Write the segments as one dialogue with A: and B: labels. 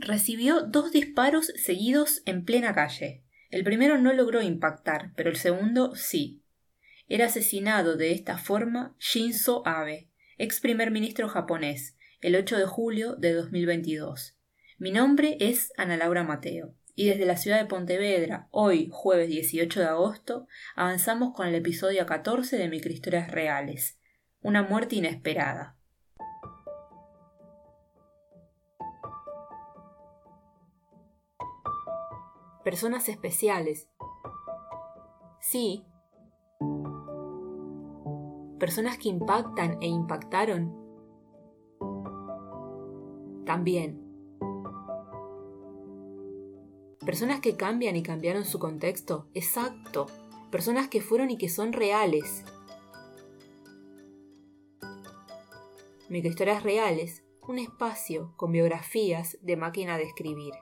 A: recibió dos disparos seguidos en plena calle. El primero no logró impactar, pero el segundo sí. Era asesinado de esta forma Shinzo Abe, ex primer ministro japonés, el 8 de julio de 2022. Mi nombre es Ana Laura Mateo y desde la ciudad de Pontevedra, hoy jueves 18 de agosto, avanzamos con el episodio 14 de Microhistorias Reales, una muerte inesperada. Personas especiales. Sí. Personas que impactan e impactaron. También. Personas que cambian y cambiaron su contexto. Exacto. Personas que fueron y que son reales. Microhistorias reales, un espacio con biografías de máquina de escribir.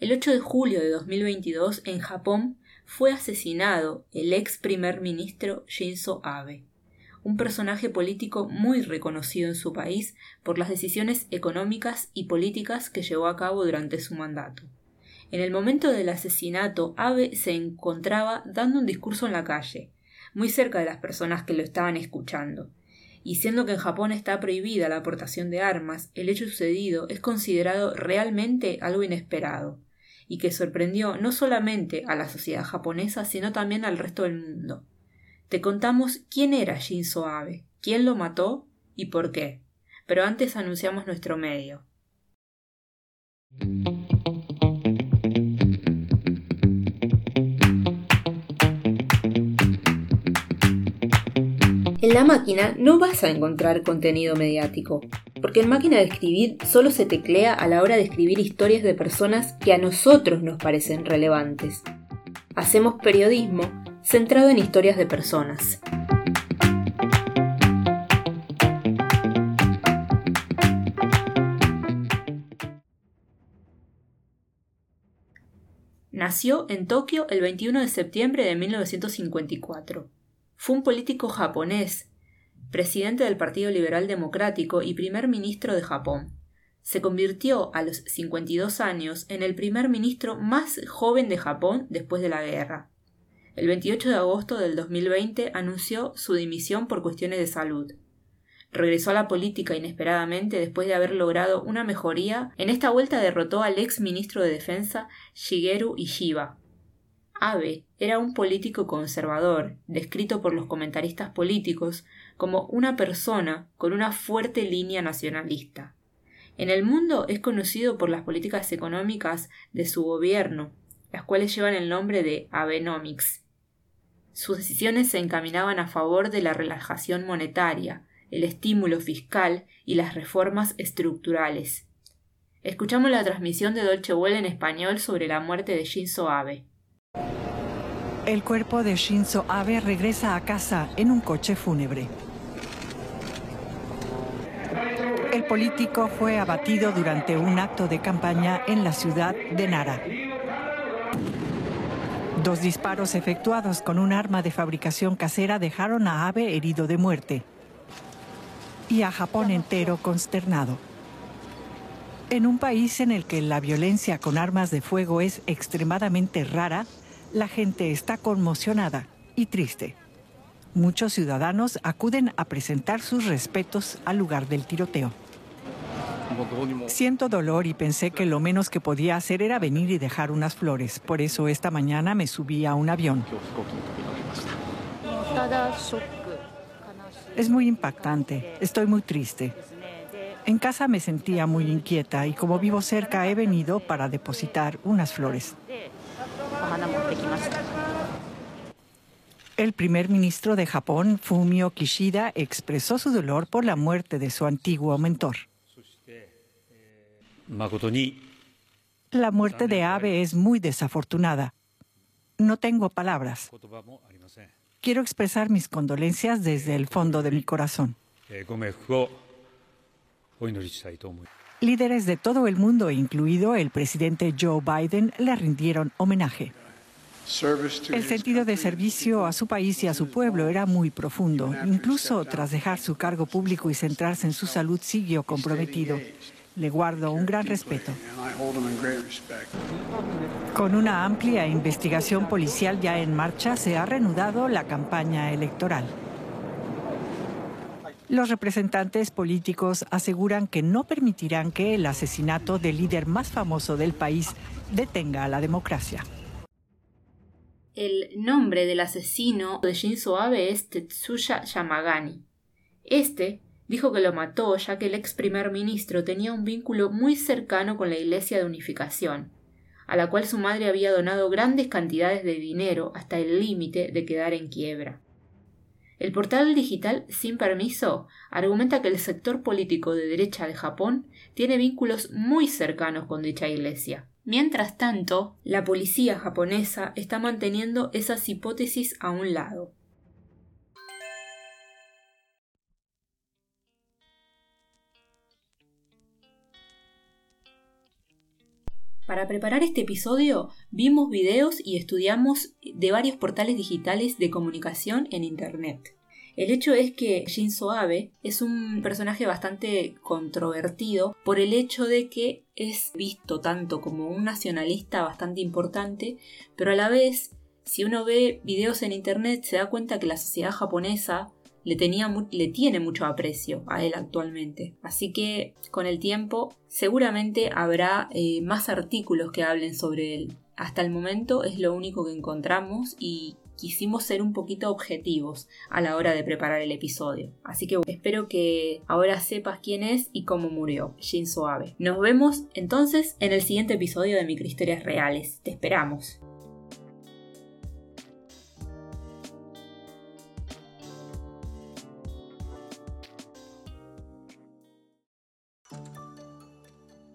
A: El 8 de julio de 2022, en Japón, fue asesinado el ex primer ministro Shinzo Abe, un personaje político muy reconocido en su país por las decisiones económicas y políticas que llevó a cabo durante su mandato. En el momento del asesinato, Abe se encontraba dando un discurso en la calle, muy cerca de las personas que lo estaban escuchando. Y siendo que en Japón está prohibida la aportación de armas, el hecho sucedido es considerado realmente algo inesperado y que sorprendió no solamente a la sociedad japonesa, sino también al resto del mundo. Te contamos quién era Shinzo Abe, quién lo mató y por qué. Pero antes anunciamos nuestro medio. En la máquina no vas a encontrar contenido mediático, porque en máquina de escribir solo se teclea a la hora de escribir historias de personas que a nosotros nos parecen relevantes. Hacemos periodismo centrado en historias de personas. Nació en Tokio el 21 de septiembre de 1954. Fue un político japonés presidente del Partido Liberal Democrático y primer ministro de Japón. Se convirtió a los 52 años en el primer ministro más joven de Japón después de la guerra. El 28 de agosto del 2020 anunció su dimisión por cuestiones de salud. Regresó a la política inesperadamente después de haber logrado una mejoría. En esta vuelta derrotó al ex ministro de Defensa Shigeru Ishiba, Abe era un político conservador, descrito por los comentaristas políticos como una persona con una fuerte línea nacionalista. En el mundo es conocido por las políticas económicas de su gobierno, las cuales llevan el nombre de Abenomics. Sus decisiones se encaminaban a favor de la relajación monetaria, el estímulo fiscal y las reformas estructurales. Escuchamos la transmisión de Dolce Welle en español sobre la muerte de Shinzo Abe.
B: El cuerpo de Shinzo Abe regresa a casa en un coche fúnebre. El político fue abatido durante un acto de campaña en la ciudad de Nara. Dos disparos efectuados con un arma de fabricación casera dejaron a Abe herido de muerte y a Japón entero consternado. En un país en el que la violencia con armas de fuego es extremadamente rara, la gente está conmocionada y triste. Muchos ciudadanos acuden a presentar sus respetos al lugar del tiroteo. Siento dolor y pensé que lo menos que podía hacer era venir y dejar unas flores. Por eso esta mañana me subí a un avión. Es muy impactante. Estoy muy triste. En casa me sentía muy inquieta y como vivo cerca he venido para depositar unas flores. El primer ministro de Japón, Fumio Kishida, expresó su dolor por la muerte de su antiguo mentor. La muerte de Abe es muy desafortunada. No tengo palabras. Quiero expresar mis condolencias desde el fondo de mi corazón. Líderes de todo el mundo, incluido el presidente Joe Biden, le rindieron homenaje. El sentido de servicio a su país y a su pueblo era muy profundo. Incluso tras dejar su cargo público y centrarse en su salud, siguió comprometido. Le guardo un gran respeto. Con una amplia investigación policial ya en marcha, se ha reanudado la campaña electoral. Los representantes políticos aseguran que no permitirán que el asesinato del líder más famoso del país detenga a la democracia.
A: El nombre del asesino de Shinzo Abe es Tetsuya Yamagani. Este dijo que lo mató ya que el ex primer ministro tenía un vínculo muy cercano con la Iglesia de Unificación, a la cual su madre había donado grandes cantidades de dinero hasta el límite de quedar en quiebra. El portal digital Sin Permiso argumenta que el sector político de derecha de Japón tiene vínculos muy cercanos con dicha iglesia. Mientras tanto, la policía japonesa está manteniendo esas hipótesis a un lado. Para preparar este episodio vimos videos y estudiamos de varios portales digitales de comunicación en Internet. El hecho es que Shinzo Abe es un personaje bastante controvertido por el hecho de que es visto tanto como un nacionalista bastante importante, pero a la vez, si uno ve videos en internet, se da cuenta que la sociedad japonesa le, tenía, le tiene mucho aprecio a él actualmente. Así que con el tiempo seguramente habrá eh, más artículos que hablen sobre él. Hasta el momento es lo único que encontramos y quisimos ser un poquito objetivos a la hora de preparar el episodio. Así que espero que ahora sepas quién es y cómo murió Shinzo Abe. Nos vemos entonces en el siguiente episodio de Microhistorias Reales. Te esperamos.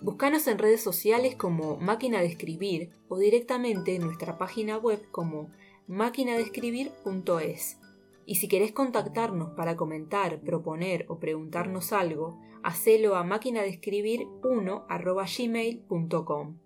A: Búscanos en redes sociales como Máquina de Escribir o directamente en nuestra página web como máquinadescribir.es. Y si querés contactarnos para comentar, proponer o preguntarnos algo, hacelo a máquinadescribir1.gmail.com.